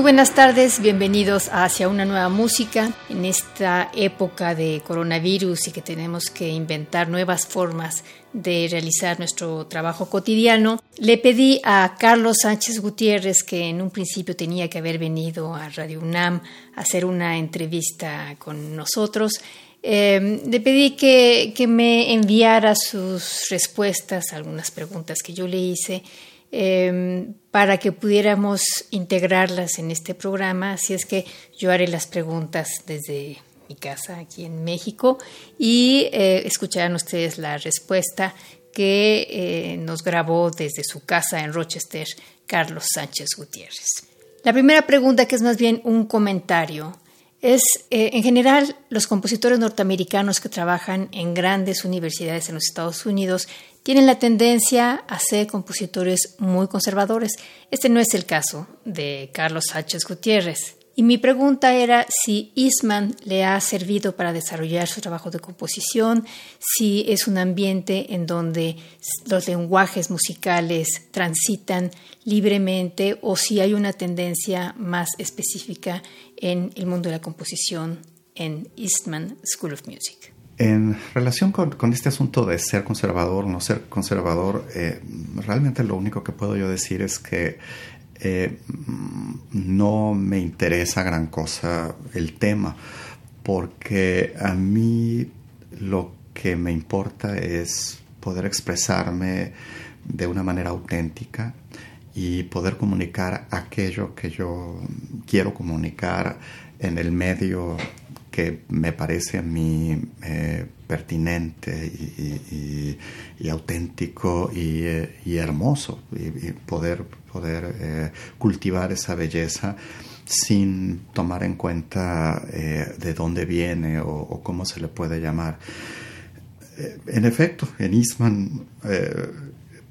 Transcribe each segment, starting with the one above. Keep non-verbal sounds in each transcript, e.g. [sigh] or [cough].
Muy buenas tardes, bienvenidos Hacia una nueva música en esta época de coronavirus y que tenemos que inventar nuevas formas de realizar nuestro trabajo cotidiano. Le pedí a Carlos Sánchez Gutiérrez, que en un principio tenía que haber venido a Radio UNAM a hacer una entrevista con nosotros, eh, le pedí que, que me enviara sus respuestas a algunas preguntas que yo le hice Em, para que pudiéramos integrarlas en este programa. Así es que yo haré las preguntas desde mi casa aquí en México y eh, escucharán ustedes la respuesta que eh, nos grabó desde su casa en Rochester Carlos Sánchez Gutiérrez. La primera pregunta, que es más bien un comentario, es, eh, en general, los compositores norteamericanos que trabajan en grandes universidades en los Estados Unidos tienen la tendencia a ser compositores muy conservadores. Este no es el caso de Carlos Sánchez Gutiérrez. Y mi pregunta era si Eastman le ha servido para desarrollar su trabajo de composición, si es un ambiente en donde los lenguajes musicales transitan libremente o si hay una tendencia más específica en el mundo de la composición en Eastman School of Music. En relación con, este asunto de ser conservador o no ser conservador, eh, realmente lo único que puedo yo decir es que eh, no me interesa gran cosa el tema, porque a mí lo que me importa es poder expresarme de una manera auténtica y poder comunicar aquello que yo quiero comunicar en el medio que me parece a mí eh, pertinente y, auténtico y, eh, hermoso y, poder, poder eh, cultivar esa belleza sin tomar en cuenta de dónde viene o, cómo se le puede llamar. en efecto, en Eastman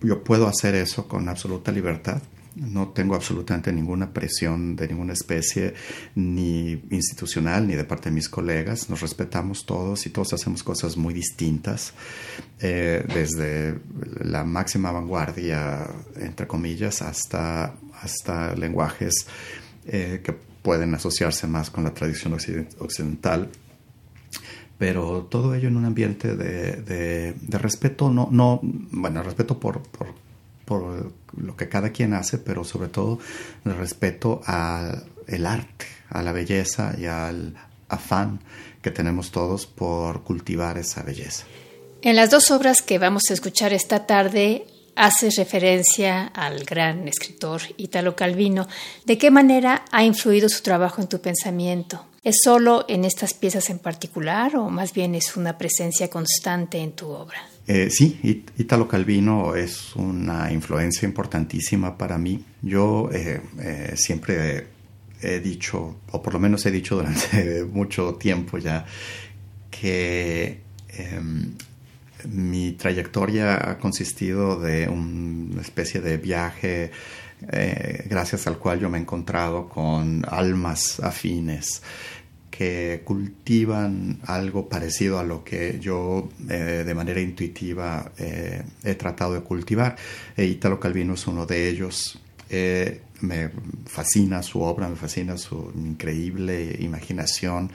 yo puedo hacer eso con absoluta libertad no tengo absolutamente ninguna presión de ninguna especie, ni institucional, ni de parte de mis colegas. Nos respetamos todos y todos hacemos cosas muy distintas, eh, desde la máxima vanguardia, entre comillas, hasta, hasta lenguajes eh, que pueden asociarse más con la tradición occidental pero todo ello en un ambiente de, de, respeto, no, no, bueno, respeto por, lo que cada quien hace, pero sobre todo el respeto al arte, a la belleza y al afán que tenemos todos por cultivar esa belleza. En las dos obras que vamos a escuchar esta tarde haces referencia al gran escritor Italo Calvino. ¿De qué manera ha influido su trabajo en tu pensamiento? ¿Es solo en estas piezas en particular o más bien es una presencia constante en tu obra? Eh, sí, Italo Calvino es una influencia importantísima para mí. Yo eh, eh, siempre he dicho, o por lo menos he dicho durante [laughs] mucho tiempo ya, que em, mi trayectoria ha consistido de una especie de viaje gracias al cual yo me he encontrado con almas afines que cultivan algo parecido a lo que yo eh, de manera intuitiva eh, he tratado de cultivar. E Italo Calvino es uno de ellos. Eh, me fascina su obra, me fascina su increíble imaginación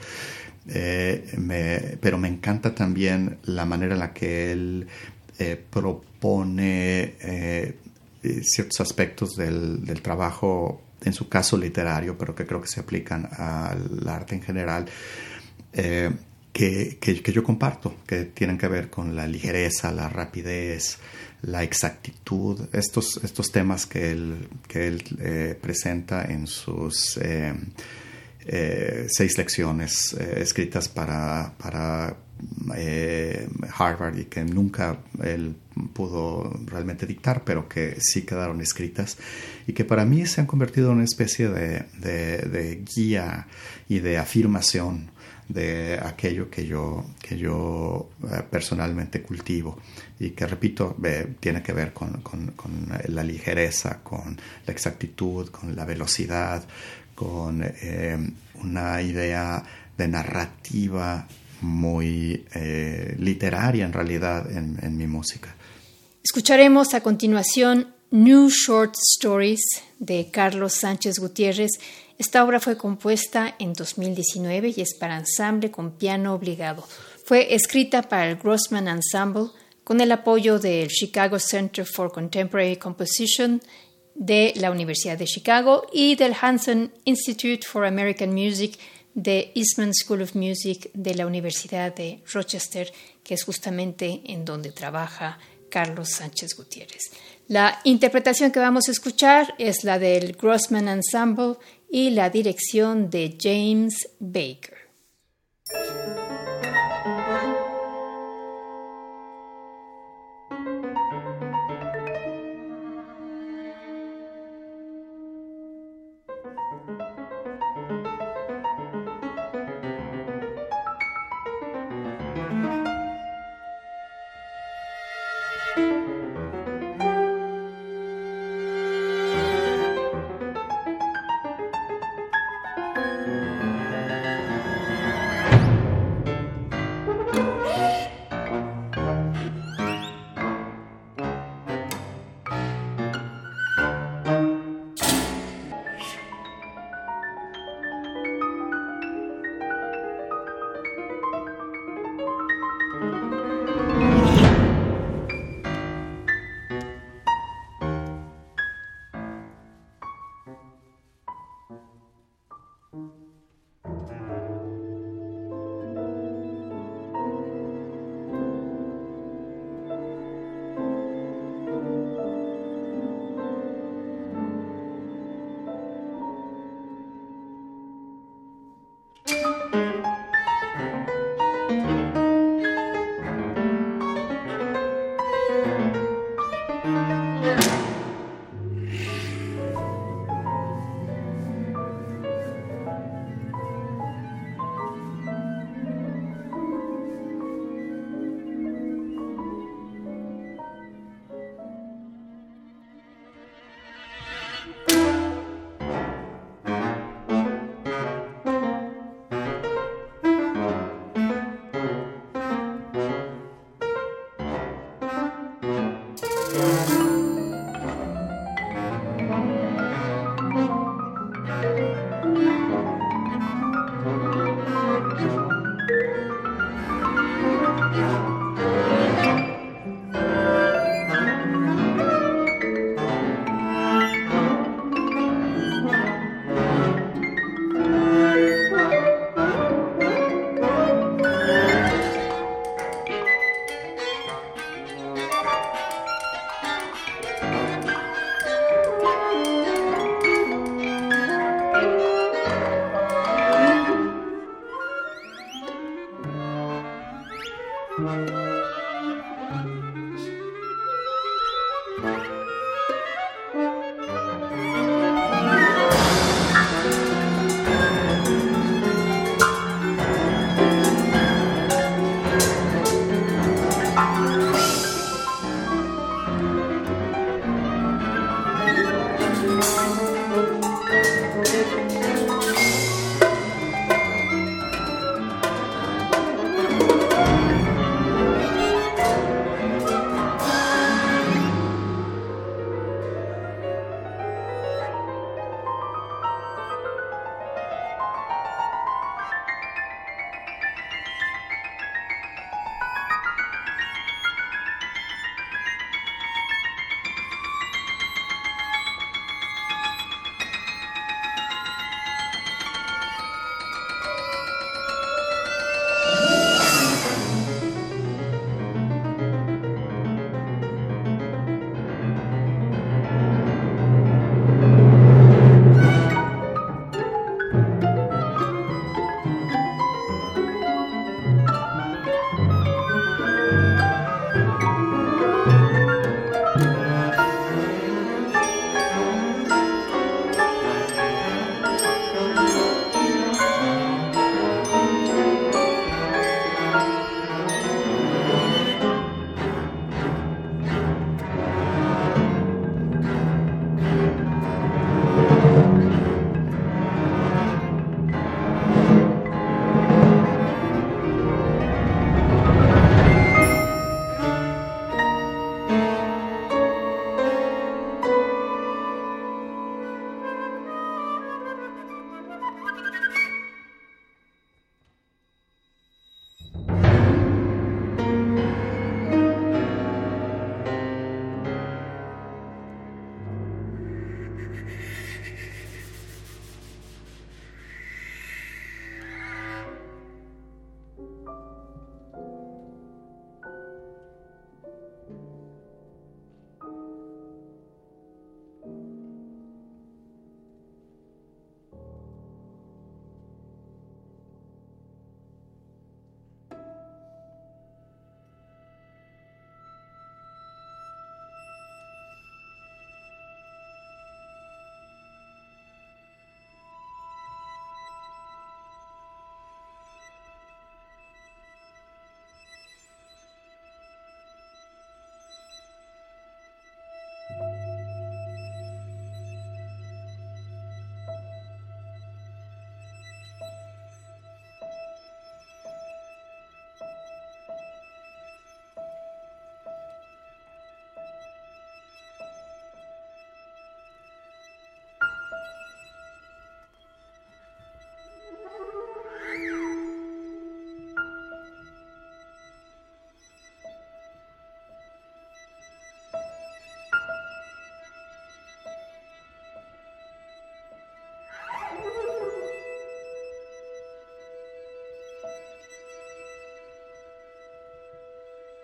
pero me encanta también la manera en la que él propone ciertos aspectos del trabajo en su caso literario, pero que creo que se aplican al arte en general, eh, que, que, yo comparto, que tienen que ver con la ligereza, la rapidez, la exactitud, estos, estos temas que él, que él eh, presenta en sus eh, seis lecciones escritas para, para Harvard y que nunca él pudo realmente dictar, pero que sí quedaron escritas y que para mí se han convertido en una especie de, guía y de afirmación de aquello que yo, que yo eh, personalmente cultivo. Y que, repito, tiene que ver con, la ligereza, con la exactitud, con la velocidad, con eh, una idea de narrativa muy eh, literaria en realidad en mi música. Escucharemos a continuación New Short Stories de Carlos Sánchez Gutiérrez. Esta obra fue compuesta en 2019 y es para ensamble con piano obligado. Fue escrita para el Grossman Ensemble con el apoyo del Chicago Center for Contemporary Composition de la Universidad de Chicago y del Hanson Institute for American Music de Eastman School of Music de la Universidad de Rochester, que es justamente en donde trabaja Carlos Sánchez Gutiérrez. La interpretación que vamos a escuchar es la del Grossman Ensemble y la dirección de James Baker.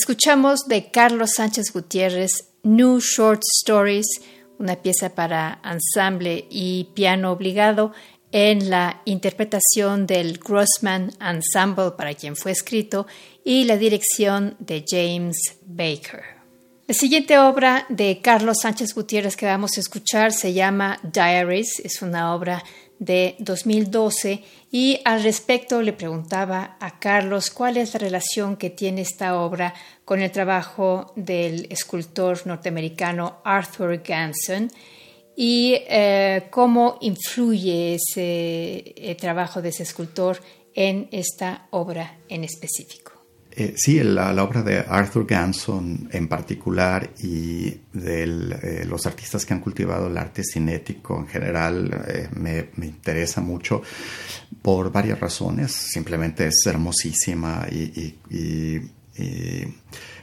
Escuchamos de Carlos Sánchez Gutiérrez New Short Stories, una pieza para ensamble y piano obligado en la interpretación del Grossman Ensemble para quien fue escrito y la dirección de James Baker. La siguiente obra de Carlos Sánchez Gutiérrez que vamos a escuchar se llama Diaries, es una obra de 2012 y al respecto le preguntaba a Carlos cuál es la relación que tiene esta obra con el trabajo del escultor norteamericano Arthur Ganson y eh, cómo influye ese eh, trabajo de ese escultor en esta obra en específico. Eh, sí, la, obra de Arthur Ganson en particular y de eh, los artistas que han cultivado el arte cinético en general eh, me, interesa mucho por varias razones. Simplemente es hermosísima y,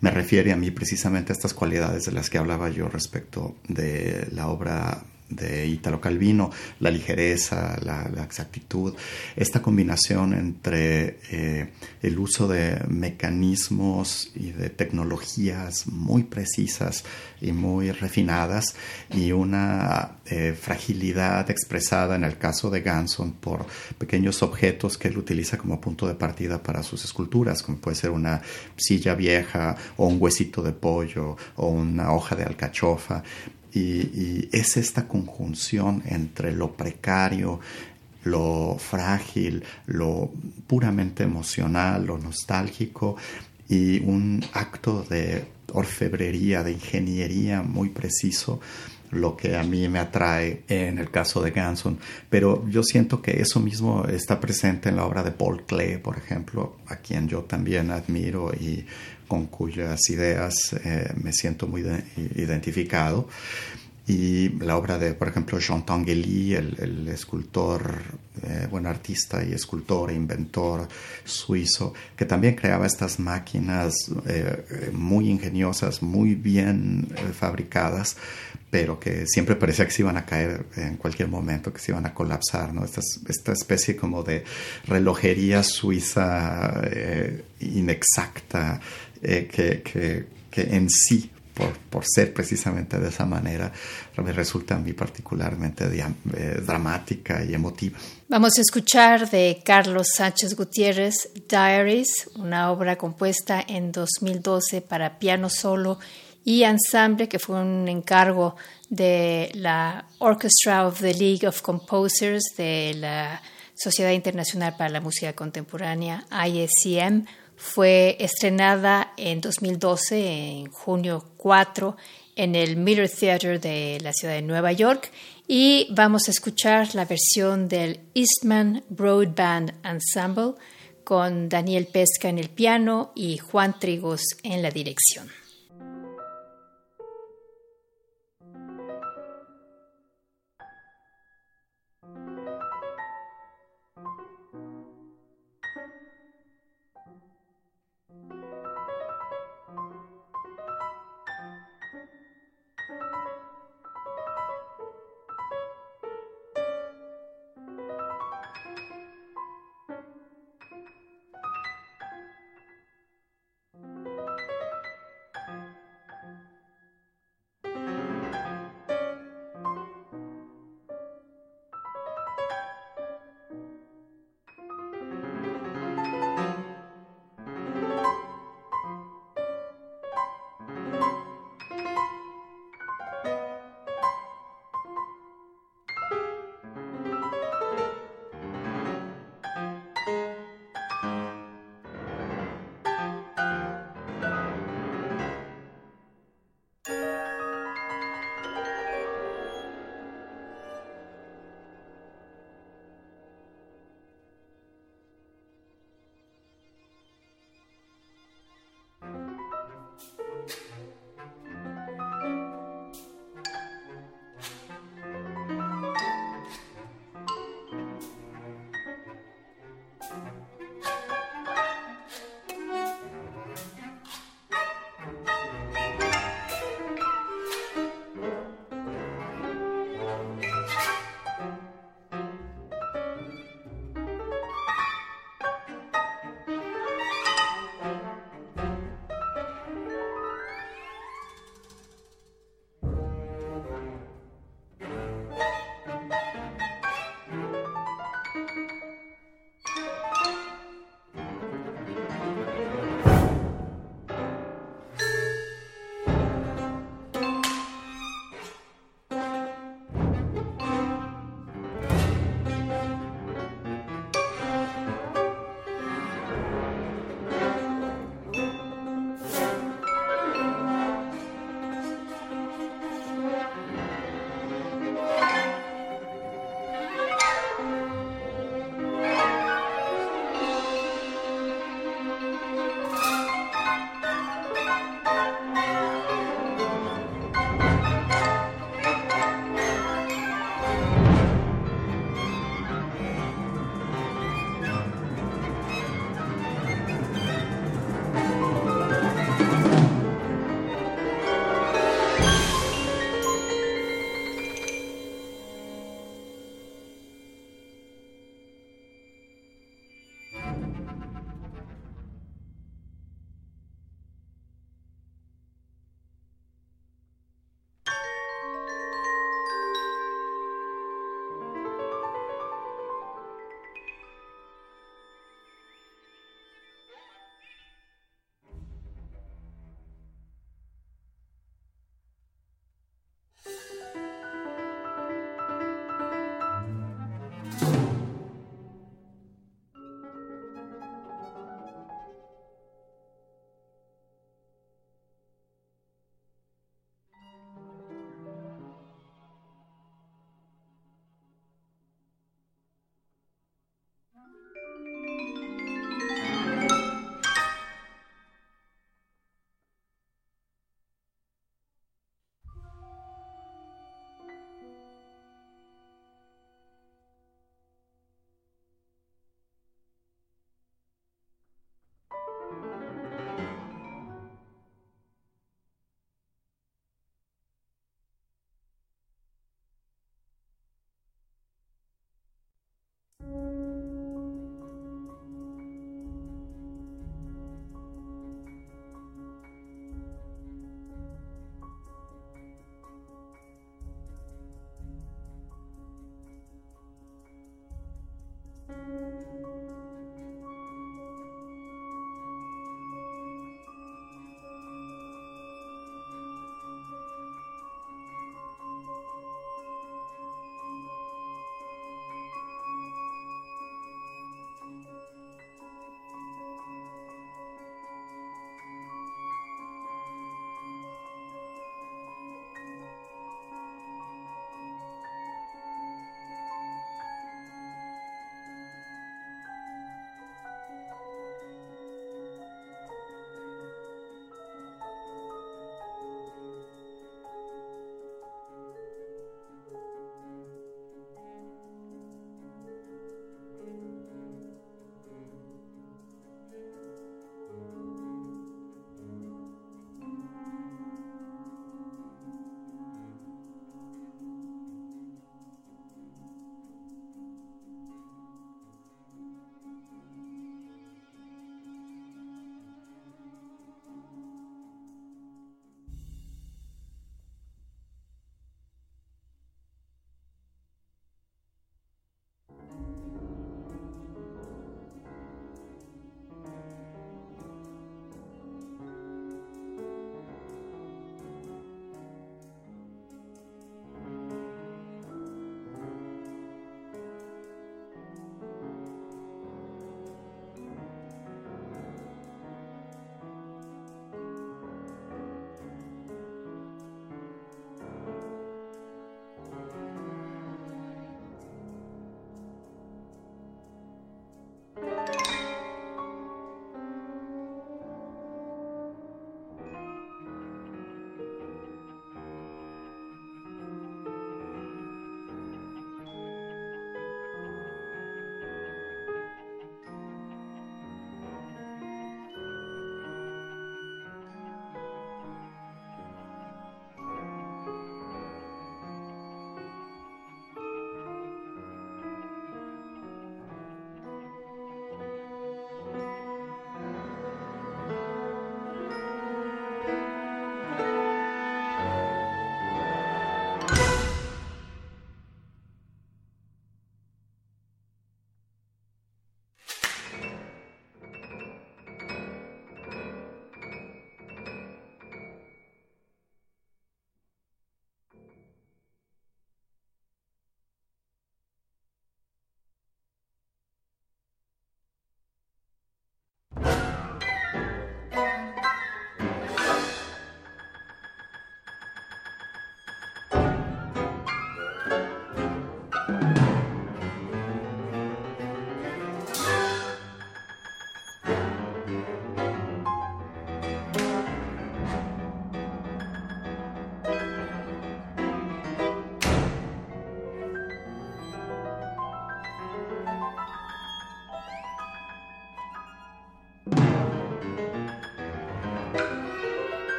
me refiere a mí precisamente a estas cualidades de las que hablaba yo respecto de la obra de Italo Calvino, la ligereza, la, exactitud, esta combinación entre eh, el uso de mecanismos y de tecnologías muy precisas y muy refinadas y una eh, fragilidad expresada en el caso de Ganson por pequeños objetos que él utiliza como punto de partida para sus esculturas, como puede ser una silla vieja o un huesito de pollo o una hoja de alcachofa y, es esta conjunción entre lo precario, lo frágil, lo puramente emocional, lo nostálgico y un acto de orfebrería, de ingeniería muy preciso lo que a mí me atrae en el caso de Ganson. Pero yo siento que eso mismo está presente en la obra de Paul Klee, por ejemplo, a quien yo también admiro y con cuyas ideas eh, me siento muy identificado. Y la obra de, por ejemplo, Jean Tanguy, el, escultor, eh, bueno, artista y escultor e inventor suizo, que también creaba estas máquinas eh, muy ingeniosas, muy bien fabricadas, pero que siempre parecía que se iban a caer en cualquier momento, que se iban a colapsar, ¿no? Esta especie como de relojería suiza inexacta, eh, que, en sí, por, ser precisamente de esa manera, me resulta a mí particularmente eh, dramática y emotiva. Vamos a escuchar de Carlos Sánchez Gutiérrez Diaries, una obra compuesta en 2012 para piano solo y ensamble, que fue un encargo de la Orchestra of the League of Composers de la Sociedad Internacional para la Música Contemporánea, ISCM, fue estrenada en 2012, en junio 4, en el Miller Theater de la ciudad de Nueva York y vamos a escuchar la versión del Eastman Broadband Ensemble con Daniel Pesca en el piano y Juan Trigos en la dirección.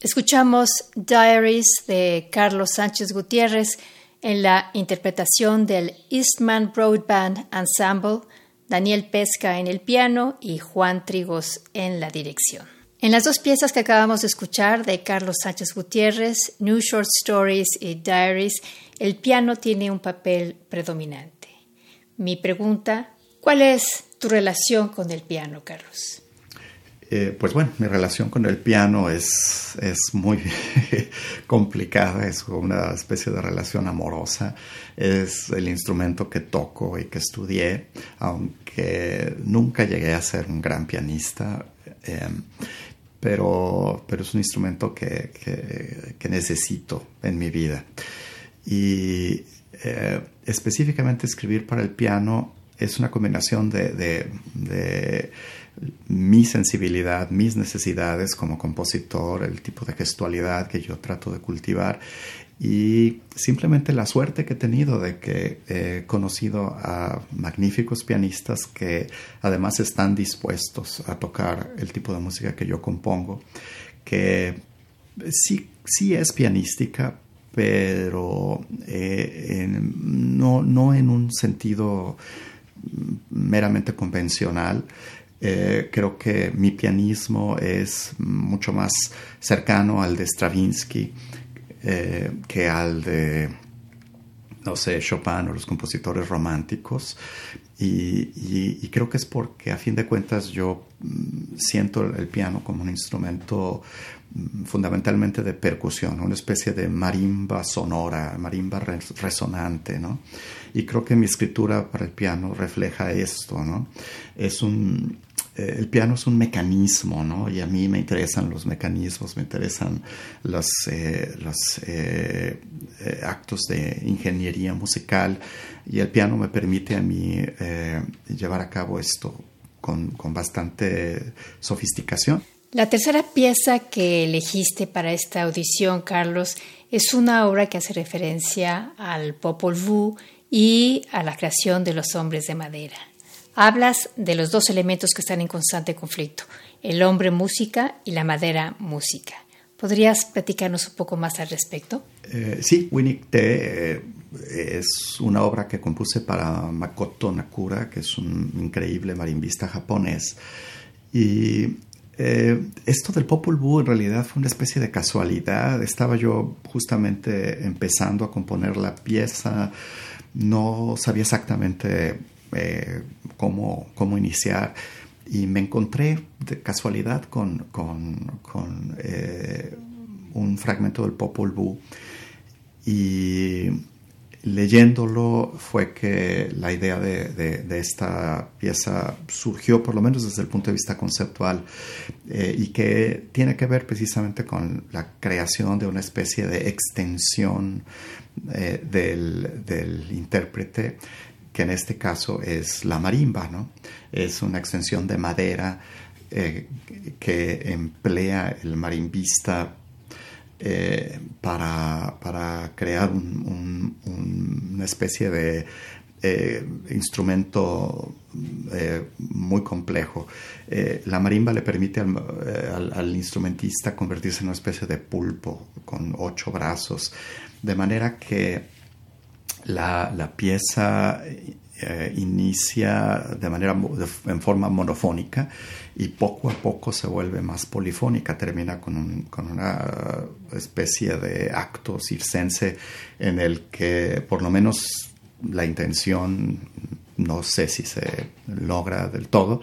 Escuchamos Diaries de Carlos Sánchez Gutiérrez en la interpretación del Eastman Broadband Ensemble, Daniel Pesca en el piano y Juan Trigos en la dirección. En las dos piezas que acabamos de escuchar de Carlos Sánchez Gutiérrez, New Short Stories y Diaries, el piano tiene un papel predominante. Mi pregunta, ¿cuál es tu relación con el piano, Carlos? Eh, pues bueno, mi relación con el piano es, es muy [laughs] complicada, es una especie de relación amorosa, es el instrumento que toco y que estudié, aunque nunca llegué a ser un gran pianista, em, pero, pero es un instrumento que, que, necesito en mi vida. Y eh, específicamente escribir para el piano es una combinación de, de mi sensibilidad, mis necesidades como compositor, el tipo de gestualidad que yo trato de cultivar y simplemente la suerte que he tenido de que he conocido a magníficos pianistas que además están dispuestos a tocar el tipo de música que yo compongo, que sí, sí es pianística, pero eh, no, no en un sentido meramente convencional, eh, creo que mi pianismo es mucho más cercano al de Stravinsky eh, que al de no sé, Chopin o los compositores románticos. Y, creo que es porque a fin de cuentas yo mm, siento el piano como un instrumento mm, fundamentalmente de percusión, una especie de marimba sonora, marimba resonante, ¿no? Y creo que mi escritura para el piano refleja esto, ¿no? Es un, el piano es un mecanismo, ¿no? Y a mí me interesan los mecanismos, me interesan los, eh, eh, actos de ingeniería musical y el piano me permite a mí llevar a cabo esto con, con bastante sofisticación. La tercera pieza que elegiste para esta audición, Carlos, es una obra que hace referencia al Popol Vuh y a la creación de los hombres de madera. Hablas de los dos elementos que están en constante conflicto, el hombre música y la madera música. ¿Podrías platicarnos un poco más al respecto? Eh, sí, Winnie Te eh, es una obra que compuse para Makoto Nakura, que es un increíble marimbista japonés. Y eh, esto del Popol Vuh en realidad fue una especie de casualidad. Estaba yo justamente empezando a componer la pieza, no sabía exactamente eh, cómo, cómo, iniciar. Y me encontré de casualidad con, con, eh, un fragmento del Popol Vuh y leyéndolo fue que la idea de, esta pieza surgió, por lo menos desde el punto de vista conceptual, eh, y que tiene que ver precisamente con la creación de una especie de extensión del, del intérprete que en este caso es la marimba, ¿no? Es una extensión de madera eh, que emplea el marimbista eh, para, crear una especie de eh, instrumento muy complejo. la marimba le permite al, al, instrumentista convertirse en una especie de pulpo con ocho brazos, de manera que la, pieza eh, inicia de manera en forma monofónica y poco a poco se vuelve más polifónica, termina con, una especie de acto circense en el que por lo menos la intención, no sé si se logra del todo,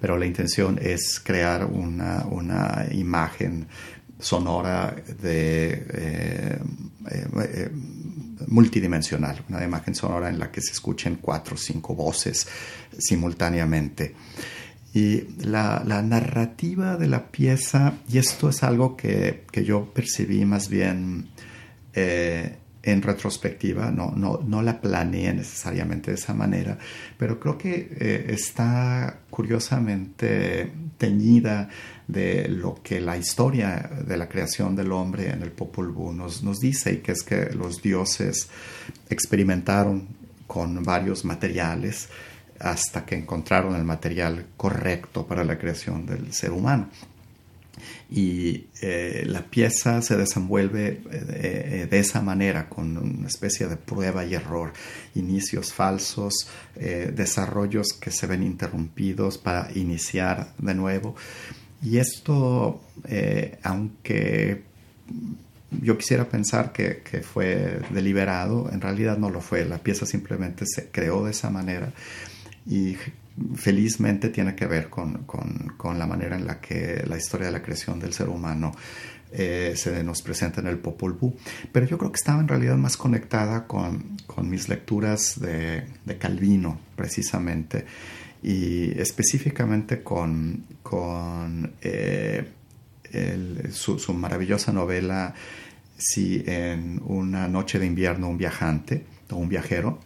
pero la intención es crear una, imagen sonora de eh, eh, multidimensional, una imagen sonora en la que se escuchen cuatro o cinco voces simultáneamente. Y la, narrativa de la pieza, y esto es algo que, yo percibí más bien eh, en retrospectiva, no, no, no, la planeé necesariamente de esa manera, pero creo que eh, está curiosamente teñida de lo que la historia de la creación del hombre en el Popol nos, nos dice, y que es que los dioses experimentaron con varios materiales hasta que encontraron el material correcto para la creación del ser humano y eh, la pieza se desenvuelve eh, eh, de esa manera, con una especie de prueba y error, inicios falsos, desarrollos que se ven interrumpidos para iniciar de nuevo. Y esto, aunque yo quisiera pensar que, que, fue deliberado, en realidad no lo fue, la pieza simplemente se creó de esa manera y felizmente tiene que ver con, la manera en la que la historia de la creación del ser humano eh, se nos presenta en el Popol Vuh. Pero yo creo que estaba en realidad más conectada con, mis lecturas de, Calvino, precisamente, y específicamente con, eh, su, maravillosa novela Si en una noche de invierno un viajante o un viajero,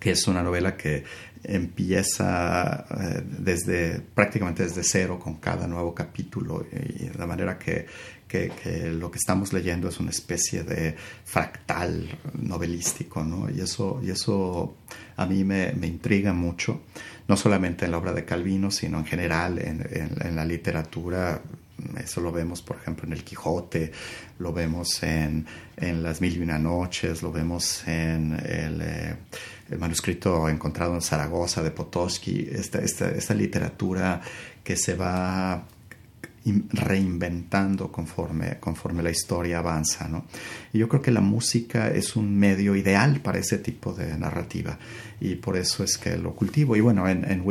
que es una novela que empieza eh, desde prácticamente desde cero con cada nuevo capítulo y de manera que, que, lo que estamos leyendo es una especie de fractal novelístico ¿no? y, eso, y eso a mí me, me, intriga mucho no solamente en la obra de Calvino sino en general en, en, la literatura eso lo vemos, por ejemplo, en El Quijote, lo vemos en, en Las Mil y Una Noches, lo vemos en el, eh, manuscrito encontrado en Zaragoza de Potosky, esta, esta, esta literatura que se va reinventando conforme, conforme la historia avanza. ¿no? Y yo creo que la música es un medio ideal para ese tipo de narrativa y por eso es que lo cultivo. Y bueno, en, en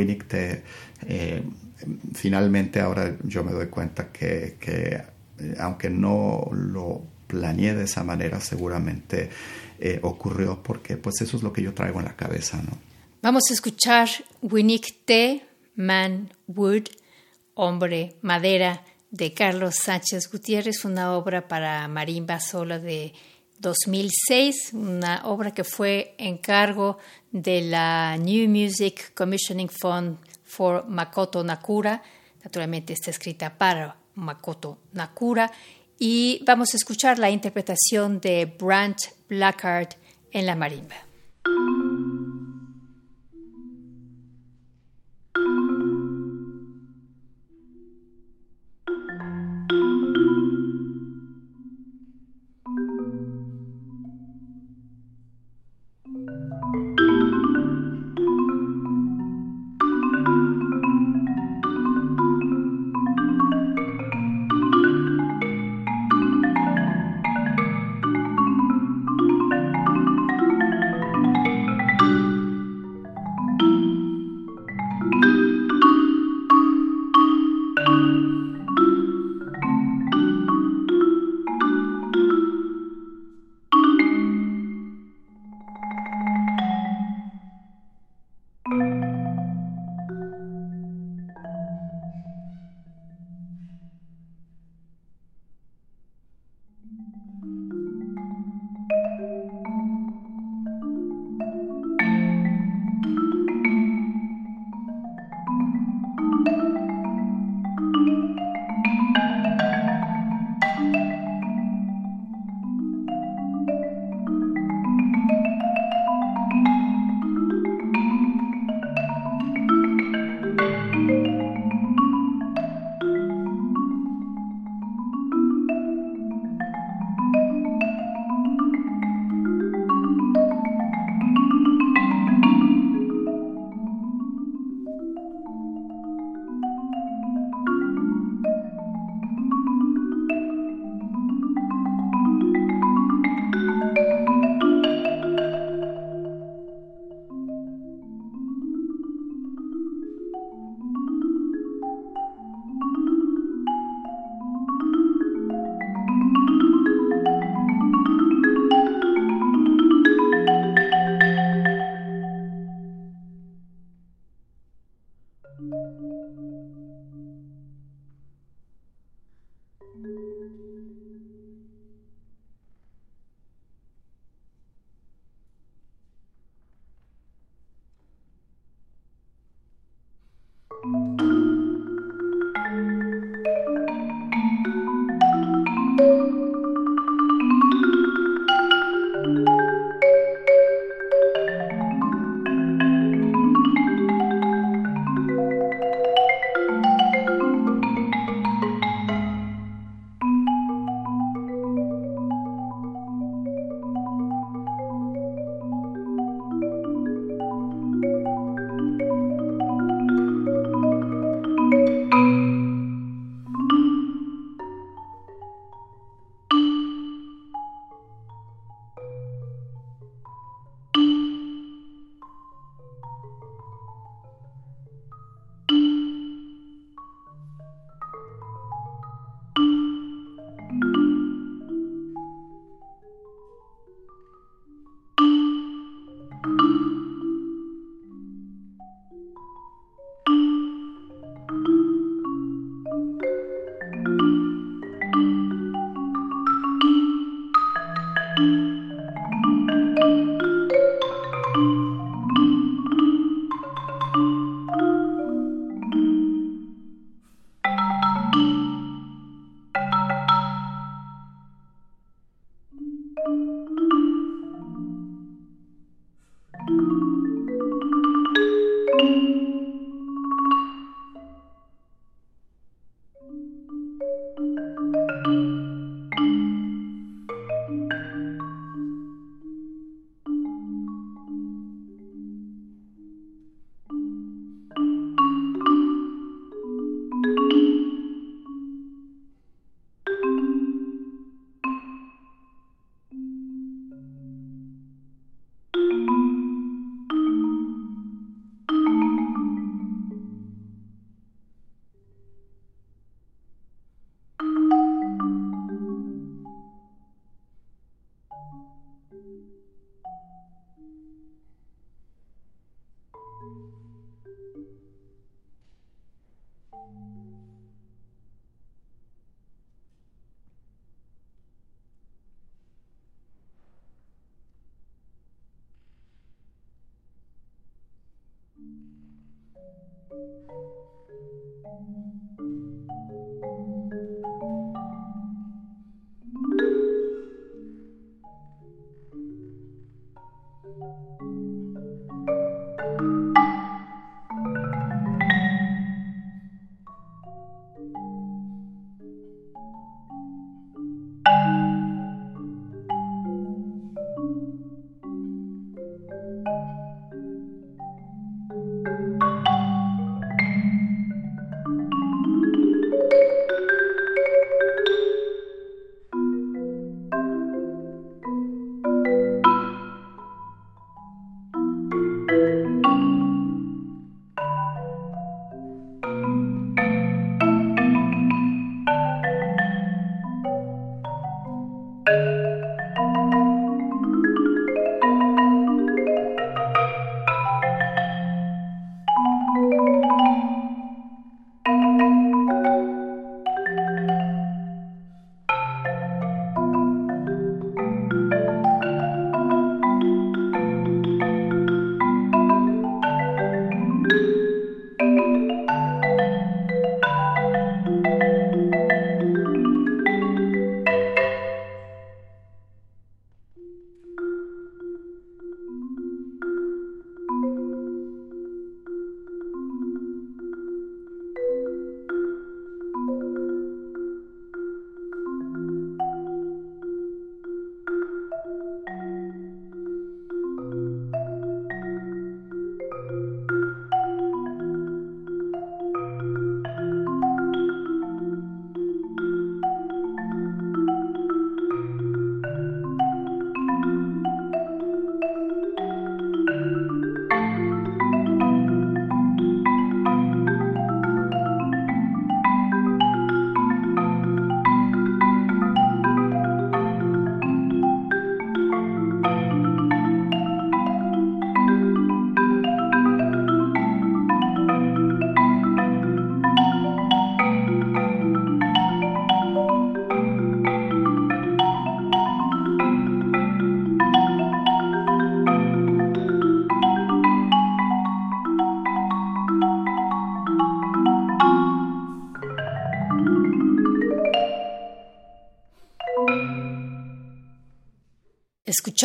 eh, finalmente ahora yo me doy cuenta que eh, aunque no lo planeé de esa manera, seguramente eh, ocurrió porque pues eso es lo que yo traigo en la cabeza, ¿no? Vamos a escuchar Winnick T. Man Wood, Hombre Madera, de Carlos Sánchez Gutiérrez, una obra para marimba sola de 2006, una obra que fue encargo de la New Music Commissioning Fund for Makoto Nakura. Naturalmente está escrita para Makoto Nakura. Y vamos a escuchar la interpretación de Brant Blackard en la marimba.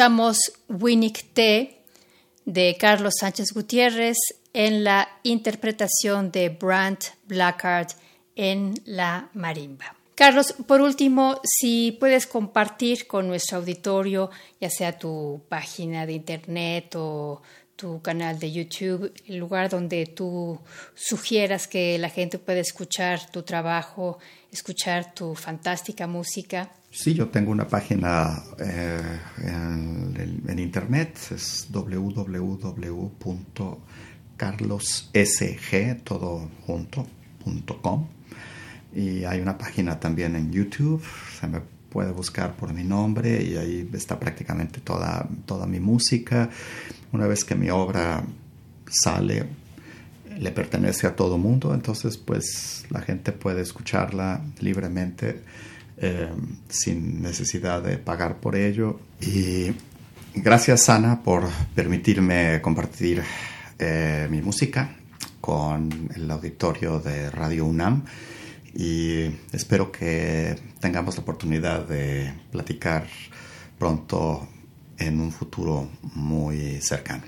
Escuchamos Winnick T de Carlos Sánchez Gutiérrez en la interpretación de Brant Blackard en la marimba. Carlos, por último, si puedes compartir con nuestro auditorio, ya sea tu página de internet o tu canal de YouTube, el lugar donde tú sugieras que la gente pueda escuchar tu trabajo, escuchar tu fantástica música. Sí, yo tengo una página eh, en, internet, es www.carlossg, Y hay una página también en YouTube, se me puede buscar por mi nombre y ahí está prácticamente toda, toda mi música. Una vez que mi obra sale, le pertenece a todo mundo, entonces pues la gente puede escucharla libremente eh, sin necesidad de pagar por ello. Y gracias, Ana, por permitirme compartir eh, mi música con el auditorio de Radio UNAM y espero que tengamos la oportunidad de platicar pronto en un futuro muy cercano.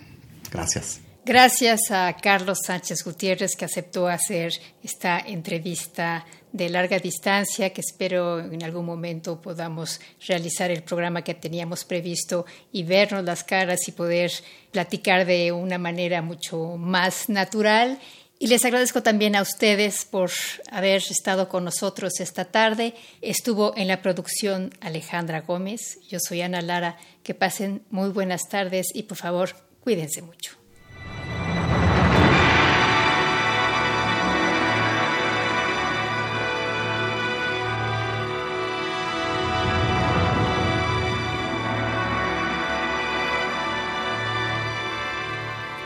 Gracias. Gracias a Carlos Sánchez Gutiérrez que aceptó hacer esta entrevista de larga distancia que espero en algún momento podamos realizar el programa que teníamos previsto y vernos las caras y poder platicar de una manera mucho más natural. Y les agradezco también a ustedes por haber estado con nosotros esta tarde. Estuvo en la producción Alejandra Gómez. Yo soy Ana Lara. Que pasen muy buenas tardes y por favor cuídense mucho.